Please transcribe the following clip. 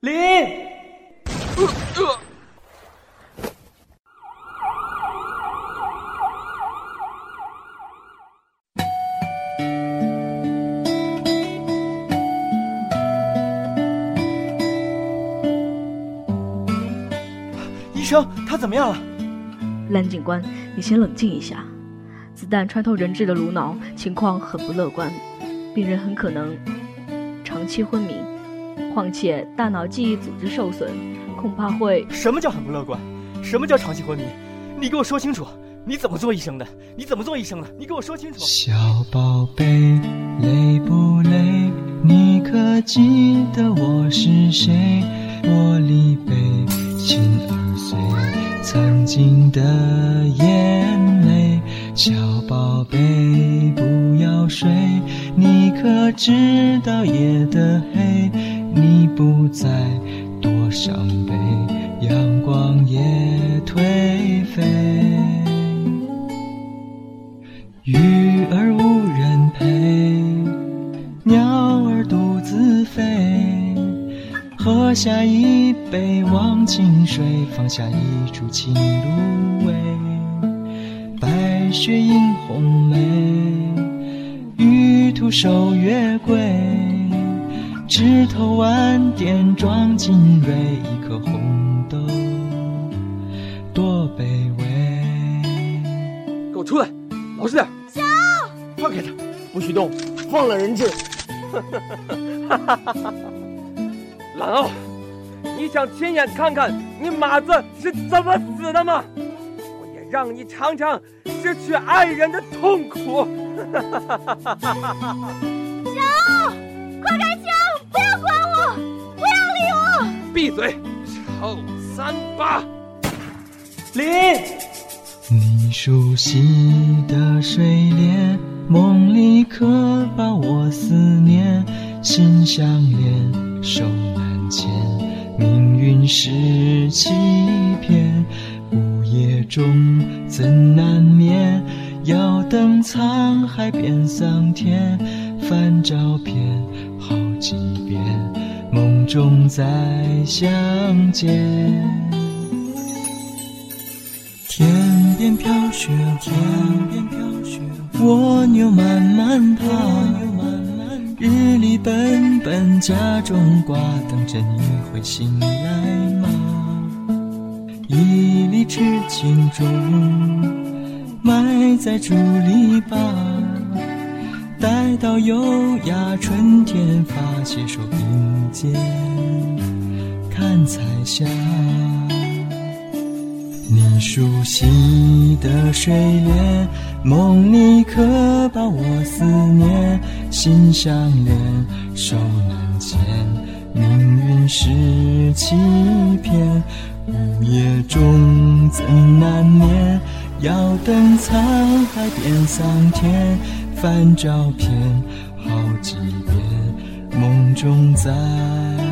林。医生，他怎么样了？蓝警官，你先冷静一下。子弹穿透人质的颅脑，情况很不乐观，病人很可能长期昏迷，况且大脑记忆组织受损，恐怕会……什么叫很不乐观？什么叫长期昏迷？你给我说清楚！你怎么做医生的？你怎么做医生的？你给我说清楚！小宝贝，累不累？你可记得我是谁？玻璃杯，心儿碎，曾经的眼泪。小宝贝，不要睡，你可知道夜的黑？你不在多伤悲，阳光也颓废。鱼儿无人陪，鸟儿独自飞。喝下一杯忘情水，放下一株情芦苇。白雪映红梅，玉兔守月桂。枝头晚点装进蕊，一颗红豆多卑微。给我出来，老实点！小，放开他，不许动，放了人质。兰奥，你想亲眼看看你马子是怎么死的吗？我也让你尝尝失去爱人的痛苦。小，闭嘴，臭三八！林，你熟悉的睡莲，梦里可把我思念，心相连，手难牵，命运是欺骗，午夜中怎难眠？要等沧海变桑田，翻照片好几遍，梦中再相见。天边飘雪天边飘雪蜗牛慢慢爬，日里奔奔家中挂，等着你会醒来吗？一粒痴情种，埋在竹篱笆，到优雅春天发谢手并肩看彩霞。你熟悉的睡莲，梦里可把我思念，心相连，手难牵，命运是欺骗，午夜中怎难眠？要等沧海变桑田，翻照片好几遍，梦中在。